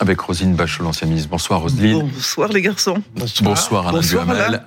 avec Rosine Bachelot, l'ancienne ministre. Bonsoir Roselyne. Bonsoir les garçons. Bonsoir, Alain Duhamel.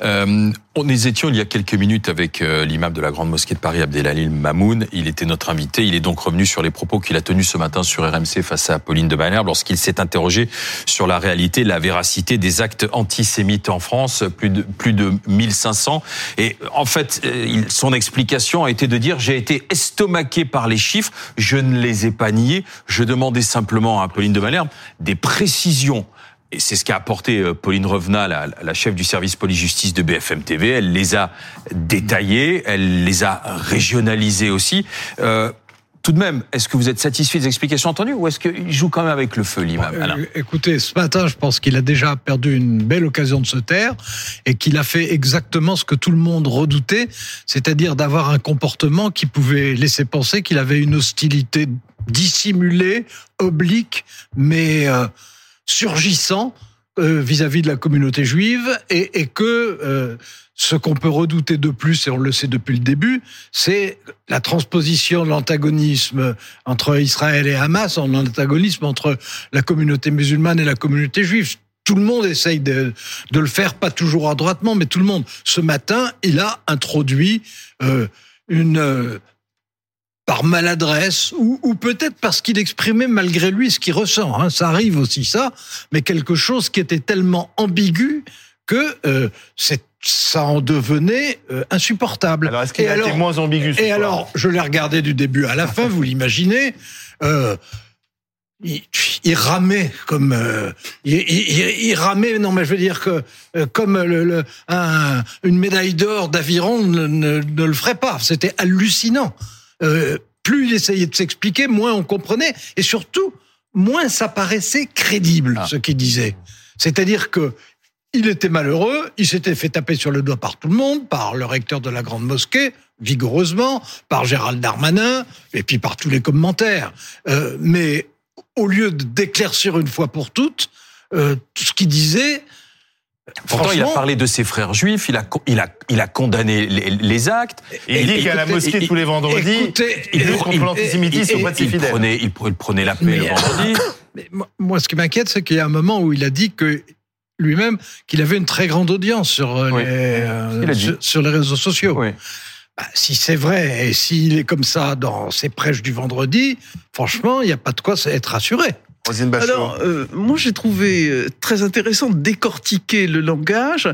Euh, on étions il y a quelques minutes avec euh, l'imam de la Grande Mosquée de Paris, Abdelhalil Mamoun. Il était notre invité. Il est donc revenu sur les propos qu'il a tenus ce matin sur RMC face à Pauline de Malherbe lorsqu'il s'est interrogé sur la réalité, la véracité des actes antisémites en France, plus de, plus de 1500. Et en fait, euh, son explication a été de dire j'ai été estomaqué par les chiffres, je ne les ai pas niés, je demandais simplement à Pauline de Malherbe des précisions. Et c'est ce qu'a apporté euh, Pauline Revenat, la, chef du service police-justice de BFM TV. Elle les a détaillées, elle les a régionalisées aussi. Euh, tout de même, est-ce que vous êtes satisfait des explications entendues ou est-ce qu'il joue quand même avec le feu, l'imam euh, Écoutez, ce matin, je pense qu'il a déjà perdu une belle occasion de se taire et qu'il a fait exactement ce que tout le monde redoutait, c'est-à-dire d'avoir un comportement qui pouvait laisser penser qu'il avait une hostilité dissimulé, oblique, mais euh, surgissant euh, vis-à-vis de la communauté juive, et, que euh, ce qu'on peut redouter de plus, et on le sait depuis le début, c'est la transposition de l'antagonisme entre Israël et Hamas en antagonisme entre la communauté musulmane et la communauté juive. Tout le monde essaye de, de le faire, pas toujours adroitement, mais tout le monde. Ce matin, il a introduit une par maladresse ou, ou peut-être parce qu'il exprimait malgré lui ce qu'il ressent. Hein. Ça arrive aussi ça, mais quelque chose qui était tellement ambigu que euh, ça en devenait euh, insupportable. Alors est-ce qu'il a été moins ambigu Et alors, je l'ai regardé du début à la fin, vous l'imaginez. Euh, il, il, ramait comme euh, il, il, il, ramait non mais je veux dire que euh, comme le, le, un, une médaille d'or d'aviron ne, ne, ne, le ferait pas c'était hallucinant euh, plus il essayait de s'expliquer, moins on comprenait, et surtout, moins ça paraissait crédible, ah. ce qu'il disait. C'est-à-dire que il était malheureux, il s'était fait taper sur le doigt par tout le monde, par le recteur de la grande mosquée, vigoureusement, par Gérald Darmanin, et puis par tous les commentaires. Euh, mais au lieu d'éclaircir une fois pour toutes, euh, tout ce qu'il disait, Pourtant, il a parlé de ses frères juifs, il a, il a, il a condamné les, actes. Et il dit qu'à la mosquée tous les vendredis, écoutez, il lutte contre l'antisémitisme auprès de ses fidèles. Prenait, il, prenait la paix le vendredi. Mais moi, ce qui m'inquiète, c'est qu'il y a un moment où il a dit que lui-même qu'il avait une très grande audience sur, euh, les, euh, sur, les réseaux sociaux. Oui. Bah, si c'est vrai et s'il est comme ça dans ses prêches du vendredi, franchement, il n'y a pas de quoi être rassuré. Alors, euh, moi, j'ai trouvé euh, très intéressant de décortiquer le langage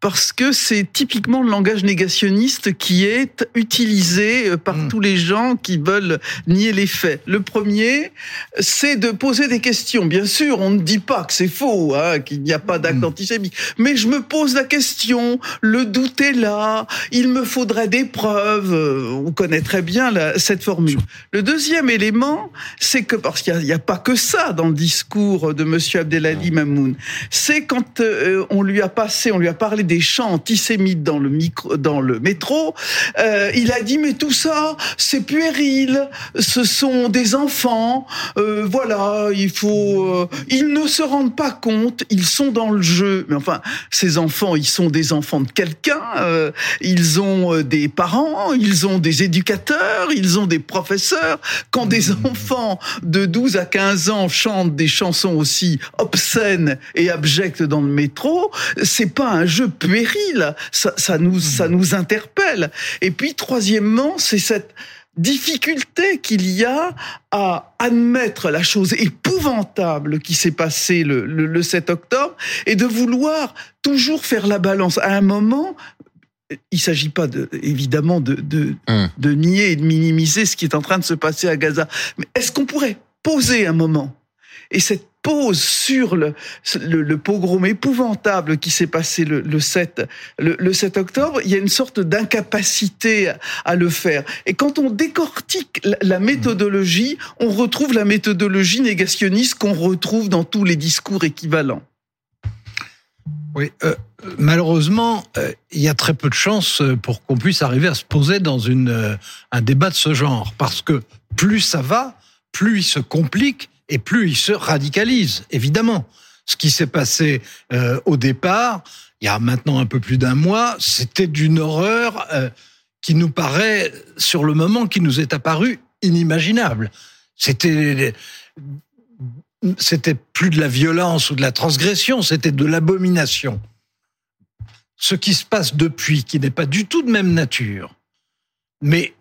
parce que c'est typiquement le langage négationniste qui est utilisé euh, par hmm. tous les gens qui veulent nier les faits. Le premier, c'est de poser des questions. Bien sûr, on ne dit pas que c'est faux, hein, qu'il n'y a pas d'acte hmm. antisémite, mais je me pose la question. Le doute est là. Il me faudrait des preuves. On connaît très bien la, cette formule. Le deuxième élément, c'est que parce qu'il n'y a, a, pas que ça dans le discours de Monsieur Abdelali Mamoun. C'est quand euh, on lui a passé, on lui a parlé des chants antisémites dans le micro, dans le métro. Euh, il a dit mais tout ça, c'est puéril. Ce sont des enfants. Euh, voilà, il faut. Ils ne se rendent pas compte. Ils sont dans le jeu. Mais enfin, ces enfants, ils sont des enfants de quelqu'un. Ils ont des parents. Ils ont des éducateurs. Ils ont des professeurs. Quand des enfants de 12 à 15 ans chante des chansons aussi obscènes et abjectes dans le métro, c'est pas un jeu puéril. Ça, ça nous, ça nous interpelle. Et puis, troisièmement, c'est cette difficulté qu'il y a à admettre la chose épouvantable qui s'est passée le, le, 7 octobre et de vouloir toujours faire la balance. À un moment, il s'agit pas de, évidemment de, de, hum. de nier et de minimiser ce qui est en train de se passer à Gaza. Mais est-ce qu'on pourrait poser un moment et cette pause sur le, pogrom épouvantable qui s'est passé le, le 7, le, 7 octobre, il y a une sorte d'incapacité à, le faire. Et quand on décortique la, méthodologie, on retrouve la méthodologie négationniste qu'on retrouve dans tous les discours équivalents. Oui, euh, malheureusement, euh, il y a très peu de chances pour qu'on puisse arriver à se poser dans euh, un débat de ce genre, parce que plus ça va, plus il se complique et plus il se radicalise, évidemment. Ce qui s'est passé euh, au départ, il y a maintenant un peu plus d'un mois, c'était d'une horreur euh, qui nous paraît, sur le moment, qui nous est apparue inimaginable. C'était c'était plus de la violence ou de la transgression, c'était de l'abomination. Ce qui se passe depuis, qui n'est pas du tout de même nature, mais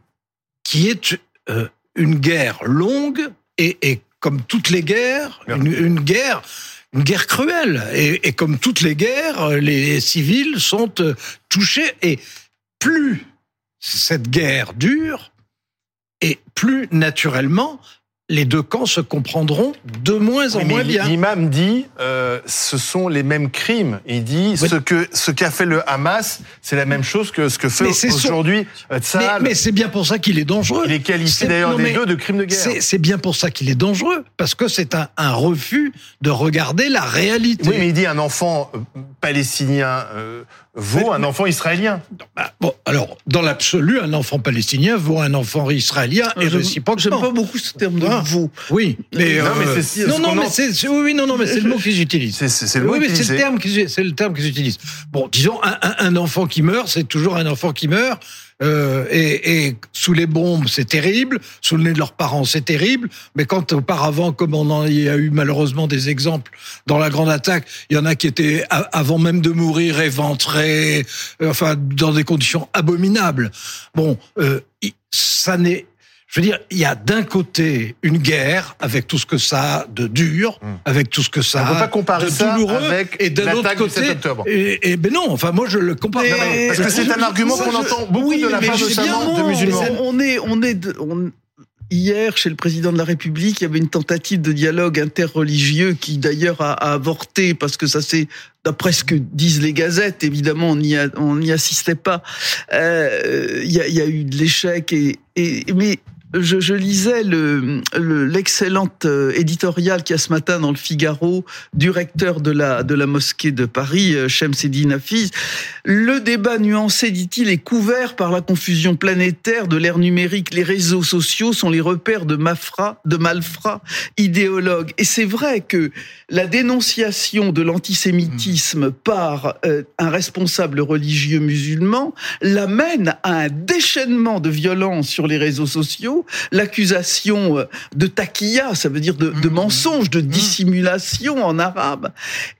qui est euh, une guerre longue et, comme toutes les guerres, une, guerre une guerre cruelle. Et, et, comme toutes les guerres, les civils sont euh, touchés. Et plus cette guerre dure, et plus naturellement, les deux camps se comprendront de moins en moins bien. L'imam dit, euh, ce sont les mêmes crimes. Il dit, ce que ce qu'a fait le Hamas, c'est la même chose que ce que fait aujourd'hui euh, Mais, mais c'est bien pour ça qu'il est dangereux. Il est qualifié d'ailleurs des deux de crimes de guerre. C'est bien pour ça qu'il est dangereux, parce que c'est un, un, refus de regarder la réalité. Oui, mais il dit un enfant euh, palestinien euh, vaut un enfant israélien. Bah, bon, alors, dans l'absolu, un enfant palestinien vaut un enfant israélien et réciproquement. J'aime pas beaucoup ce terme de ah, vous. Oui, mais non, mais c'est non, non, mais c'est oui, non, non, mais c'est le mot qu'ils utilisent. C'est le mot oui, c'est le terme qu'ils c'est le terme qu'ils utilisent. Bon, disons un enfant qui meurt, c'est toujours un enfant qui meurt. Euh, et, et, sous les bombes, c'est terrible. Sous le nez de leurs parents, c'est terrible. Mais quand auparavant, comme on en y a eu malheureusement des exemples dans la grande attaque, il y en a qui étaient avant même de mourir éventrés, euh, enfin dans des conditions abominables. Bon, euh, ça n'est je veux dire, il y a d'un côté une guerre avec tout ce que ça a de dur, hmm. avec tout ce que ça a de douloureux, avec et d'un autre côté, et, et, ben non, enfin moi je le compare. parce que c'est un argument qu'on entend beaucoup de la part de, de musulmans. On est, on est, on, Hier, chez le président de la République, il y avait une tentative de dialogue interreligieux qui d'ailleurs a, avorté parce que ça c'est d'après ce que disent les gazettes, évidemment, on n'y on assistait pas. Euh, il y, a, y, a, eu de l'échec et, et mais je, je, lisais le, l'excellente euh, éditorial qu'il y a ce matin dans le Figaro du recteur de la, de la mosquée de Paris, euh, Shemseddin Hafiz. Le débat nuancé, dit-il, est couvert par la confusion planétaire de l'ère numérique. Les réseaux sociaux sont les repères de mafra, de malfrats idéologues. Et c'est vrai que la dénonciation de l'antisémitisme par euh, un responsable religieux musulman l'amène à un déchaînement de violence sur les réseaux sociaux l'accusation euh, de taquilla, ça veut dire de, de mmh. mensonge, de mmh. dissimulation en arabe.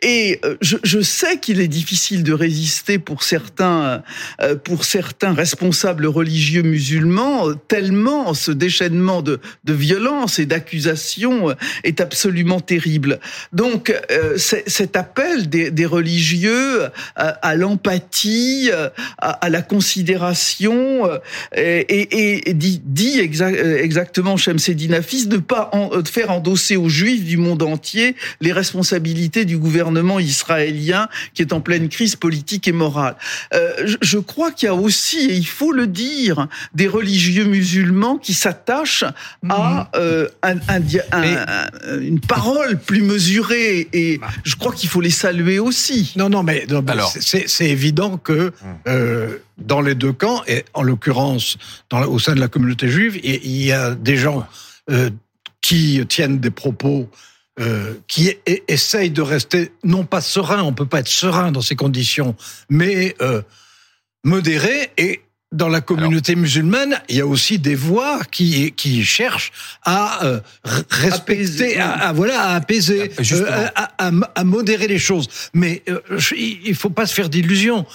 Et euh, je, je sais qu'il est difficile de résister pour certains, euh, pour certains responsables religieux musulmans, tellement ce déchaînement de, de violence et d'accusations est absolument terrible. Donc cet appel des, des religieux à, l'empathie, à, la considération, et, et, et dit, dit exactement exactement Shemseddin Hafiz, de pas en, euh, faire endosser aux Juifs du monde entier les responsabilités du gouvernement israélien qui est en pleine crise politique et morale. Euh, je, crois qu'il y a aussi, et il faut le dire, des religieux musulmans qui s'attachent à mhm. un, une parole plus mesurée, et bah. je crois qu'il faut les saluer aussi. Non, non, mais, c'est évident que hum dans les deux camps, et en l'occurrence au sein de la communauté juive, il y a des gens euh, qui tiennent des propos euh, qui essayent de rester non pas sereins, on peut pas être serein dans ces conditions, mais euh, modérés et dans la communauté musulmane, il y a aussi des voix qui qui cherchent à euh, respecter, à, voilà, à apaiser, euh, à, à, modérer les choses. Mais il faut pas se faire d'illusions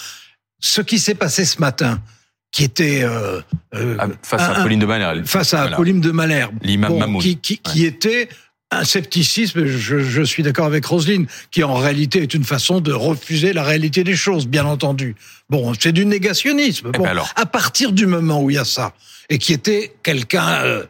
ce qui s'est passé ce matin, qui était euh, euh ah, face à Pauline de Malherbe, face à Pauline de Malherbe, l'imam qui, qui, qui était un scepticisme, je, je suis d'accord avec Roselyne, qui en réalité est une façon de refuser la réalité des choses, bien entendu. Bon, c'est du négationnisme. Eh bon, ben alors. à partir du moment où il y a ça, et qui était quelqu'un euh,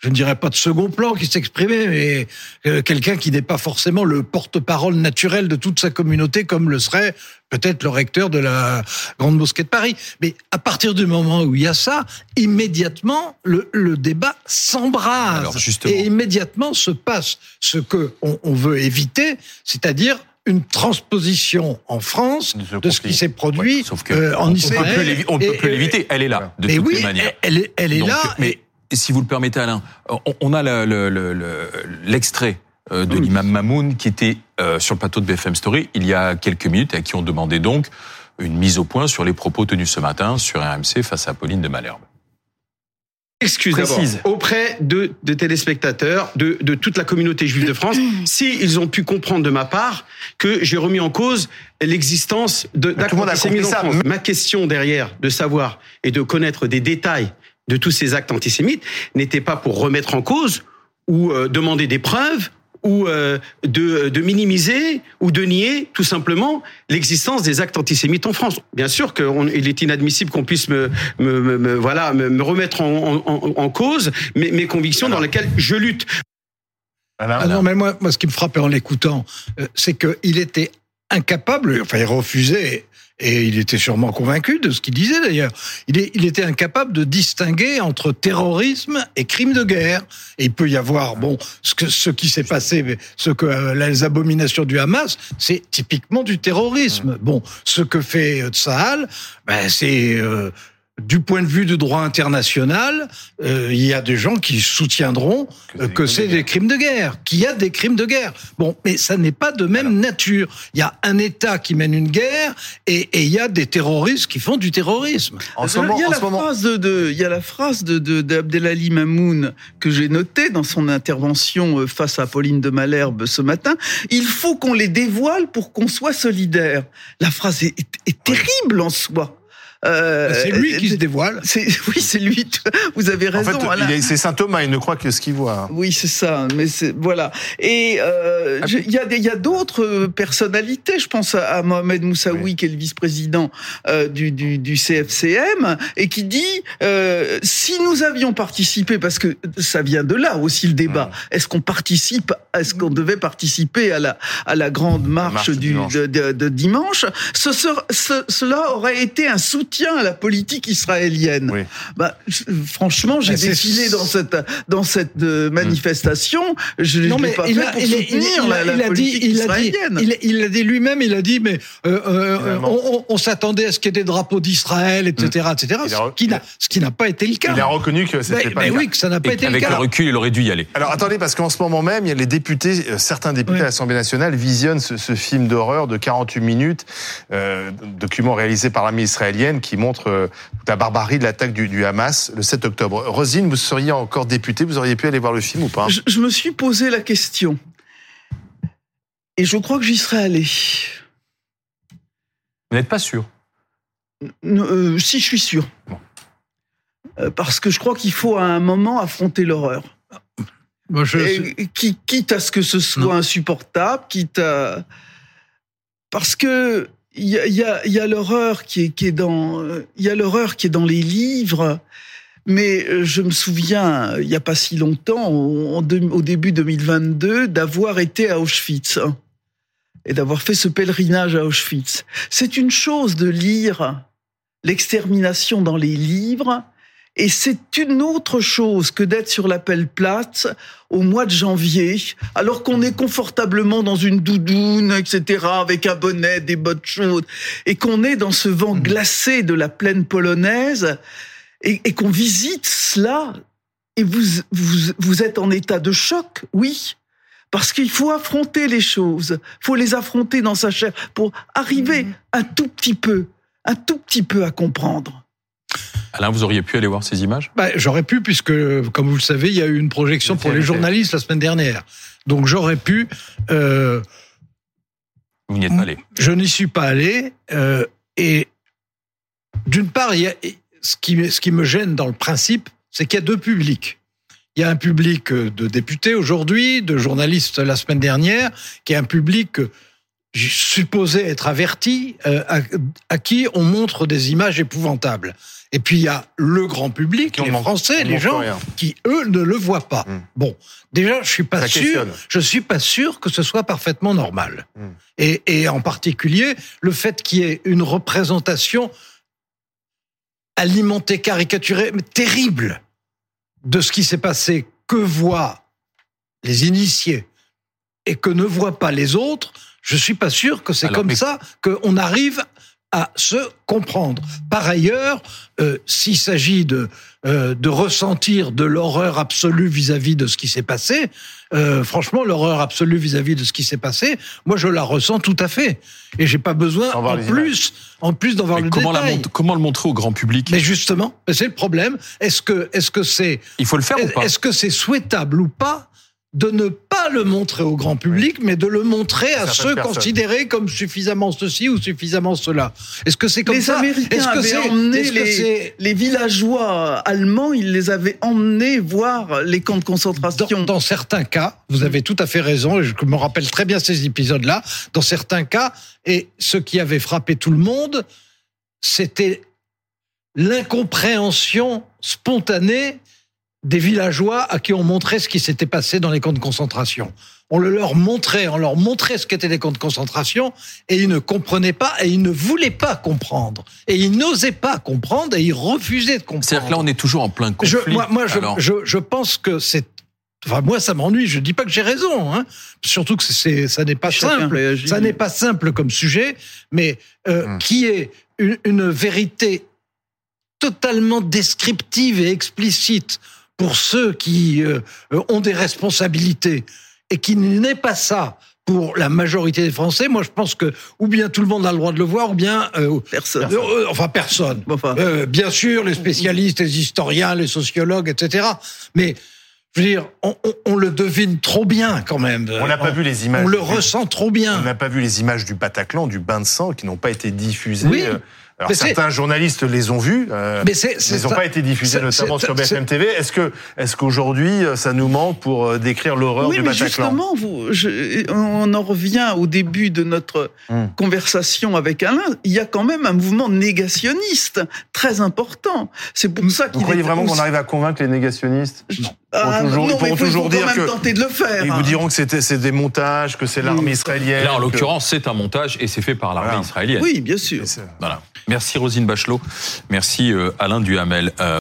je ne dirais pas de second plan qui s'exprimait, mais euh, quelqu'un qui n'est pas forcément le porte-parole naturel de toute sa communauté, comme le serait peut-être le recteur de la Grande Mosquée de Paris. Mais à partir du moment où il y a ça, immédiatement, le, le débat s'embrase. Et immédiatement se passe ce que on, on veut éviter, c'est-à-dire une transposition en France de ce qui s'est produit euh, en Israël. On ne peut plus l'éviter, elle est là, de toutes les manières. Elle, est, elle est là. Mais si vous le permettez, Alain, on a l'extrait euh, de l'imam Mamoun qui était euh, sur le plateau de BFM Story il y a quelques minutes et à qui on demandait donc une mise au point sur les propos tenus ce matin sur RMC face à Pauline de Malherbe. excuse d'abord auprès de, de téléspectateurs, de, de toute la communauté juive de France, si ils ont pu comprendre de ma part que j'ai remis en cause l'existence de d'actes antisémites en France. Ma question derrière, de savoir et de connaître des détails de tous ces actes antisémites, n'était pas pour remettre en cause ou euh, demander des preuves ou euh, de, de, minimiser ou de nier tout simplement l'existence des actes antisémites en France. Bien sûr qu'il est inadmissible qu'on puisse me, me, me, voilà me, remettre en, en, en, cause mes, mes convictions dans lesquelles je lutte. Ah non, mais moi, moi, ce qui me frappait en l'écoutant, euh, c'est qu'il était incapable, enfin, il refusait et il était sûrement convaincu de ce qu'il disait d'ailleurs. Il, il, était incapable de distinguer entre terrorisme et crime de guerre. Et il peut y avoir, bon, ce, que, ce qui s'est passé, ce que euh, les abominations du Hamas, c'est typiquement du terrorisme. Bon, ce que fait Tsahal, ben, c'est euh, du point de vue du droit international, euh, il y a des gens qui soutiendront que c'est des, crimes de guerre, qu'il y a des crimes de guerre. Bon, mais ça n'est pas de même nature. Il y a un État qui mène une guerre et, et, il y a des terroristes qui font du terrorisme. En ce moment, il y a la phrase de, il y a la phrase de d'Abdelali Mamoun que j'ai notée dans son intervention euh, face à Pauline de Malherbe ce matin. Il faut qu'on les dévoile pour qu'on soit solidaire. La phrase est, est terrible en soi. Euh, c'est lui qui se dévoile. Oui, c'est lui. Vous avez raison. En fait, c'est Saint Thomas. Il ne croit que ce qu'il voit. Oui, c'est ça. Mais c'est voilà. Et euh, ah. il y a il y a d'autres personnalités. Je pense à, Mohamed Moussaoui, qui est le vice-président euh, du, du, du, CFCM, et qui dit euh, si nous avions participé, parce que ça vient de là aussi le débat. Est-ce qu'on participe Est-ce qu'on devait participer à la à la grande marche, du dimanche. De, de, de, dimanche ce, ce, Cela aurait été un soutien soutien à la politique israélienne. Oui. Bah, franchement, j'ai bah, défilé dans cette dans cette euh, manifestation. Je non, mais pas il a, pour il, soutenir la, la, politique dit, israélienne. Il, il, a dit lui-même. Il a dit, mais euh, euh, on, on s'attendait à ce qu'il y ait des drapeaux d'Israël, etc., mm. etc. Ce qui n'a pas été le cas. Il a reconnu que c'était mais, pas mais le oui, que ça n'a pas été le cas. Avec le recul, il aurait dû y aller. Alors attendez, parce qu'en ce moment même, il y a les députés, certains députés oui. à l'Assemblée nationale visionnent ce, ce film d'horreur de 48 minutes, euh, document réalisé par l'armée israélienne qui montre euh, la barbarie de l'attaque du, du, Hamas le 7 octobre. Rosine, vous seriez encore députée, vous auriez pu aller voir le film ou pas je, je, me suis posé la question. Et je crois que j'y serais allé. Vous n'êtes pas sûr? Euh, Si, je suis sûr. Bon. Euh, parce que je crois qu'il faut à un moment affronter l'horreur. Bon, je... Et, quitte à ce que ce soit non. insupportable, quitte à... Parce que il y a, y a, y a l'horreur qui est, qui est dans, il y a l'horreur qui est dans les livres. Mais euh, je me souviens, il n'y a pas si longtemps, au, début 2022, d'avoir été à Auschwitz hein, et d'avoir fait ce pèlerinage à Auschwitz. C'est une chose de lire l'extermination dans les livres, et c'est une autre chose que d'être sur l'appel plate au mois de janvier, alors qu'on est confortablement dans une doudoune, etc., avec un bonnet, des bottes chaudes, et qu'on est dans ce vent mmh. glacé de la plaine polonaise, et, et qu'on visite cela, et vous, vous, vous êtes en état de choc, oui, parce qu'il faut affronter les choses, faut les affronter dans sa chair pour arriver mmh. un tout petit peu, un tout petit peu à comprendre. Alain, vous auriez pu aller voir ces images? Bah, J'aurais pu, puisque, comme vous le savez, il y a eu une projection pour les journalistes la semaine dernière. Donc j'aurais pu. Euh, vous n'y êtes pas allé Je n'y suis pas allé. Euh, et d'une part, il y a, ce, qui, ce qui me gêne dans le principe, c'est qu'il y a deux publics. Il y a un public de députés aujourd'hui, de journalistes la semaine dernière, qui est un public supposé être averti, euh, à, à, qui on montre des images épouvantables. Et puis il y a le grand public, les Français, les gens qui eux ne le voient pas. Mmh. Bon, déjà je suis pas Ça sûr, questionne. je suis pas sûr que ce soit parfaitement normal. Mmh. Et, et en particulier le fait qu'il y ait une représentation alimentée, caricaturée, mais terrible de ce qui s'est passé, que voient les initiés et que ne voient pas les autres. Je suis pas sûr que c'est comme mais... ça qu'on arrive à se comprendre. Par ailleurs, euh, s'il s'agit de euh, de ressentir de l'horreur absolue vis-à-vis de ce qui s'est passé, euh, franchement, l'horreur absolue vis-à-vis de ce qui s'est passé, moi je la ressens tout à fait, et j'ai pas besoin en plus, en plus d'en voir le comment détail. comment le montrer au grand public? Mais justement, c'est le problème. Est-ce que est-ce que c'est il faut le faire ou pas? Est-ce que c'est souhaitable ou pas? De ne pas le montrer au grand public, mais de le montrer à, ceux considérés comme suffisamment ceci ou suffisamment cela. Est-ce que c'est comme les ça Américains Est-ce que avaient emmené les, les, villageois allemands, ils les avaient emmenés voir les camps de concentration. Dans, dans, certains cas, vous avez tout à fait raison, et je me rappelle très bien ces épisodes-là, dans certains cas, et ce qui avait frappé tout le monde, c'était l'incompréhension spontanée des villageois à qui on montrait ce qui s'était passé dans les camps de concentration. On le leur montrait, on leur montrait ce qu'étaient les camps de concentration, et ils ne comprenaient pas, et ils ne voulaient pas comprendre. Et ils n'osaient pas comprendre, et ils refusaient de comprendre. C'est-à-dire que là, on est toujours en plein conflit. Je, moi, moi je, je, je, pense que c'est... Enfin, moi, ça m'ennuie. Je dis pas que j'ai raison, hein. Surtout que c'est, ça n'est pas simple. Ça n'est pas simple comme sujet, mais euh, hum. qui est une, une vérité totalement descriptive et explicite pour ceux qui euh, ont des responsabilités et qui n'est pas ça pour la majorité des Français, moi je pense que ou bien tout le monde a le droit de le voir, ou bien euh, personne. Euh, enfin personne. Enfin. bien sûr, les spécialistes, les historiens, les sociologues, etc. Mais je veux dire, on, on, on, le devine trop bien quand même. On n'a pas vu les images. On le ressent trop bien. On n'a pas vu les images du Bataclan, du bain de sang, qui n'ont pas été diffusées. Oui. Alors certains journalistes les ont vus, euh, mais ils n'ont pas été diffusés notamment sur BFM TV. Est-ce que, est-ce qu'aujourd'hui euh, ça nous manque pour euh, décrire l'horreur oui, du mais Bataclan? Justement, vous, je, on en revient au début de notre hmm. conversation avec Alain. Il y a quand même un mouvement négationniste très important. C'est pour ça qu'il. Vous croyez vraiment qu'on arrive à convaincre les négationnistes non. Ah, toujours, non, ils pourront toujours dire même que tenter de le faire. Ils vous diront que c'était c'est des montages, que c'est l'armée israélienne. Là, en l'occurrence, c'est un montage et c'est fait par l'armée voilà. israélienne. Oui, bien sûr. Voilà. Merci Rosine Bachelot. Merci euh, Alain Duhamel. Euh,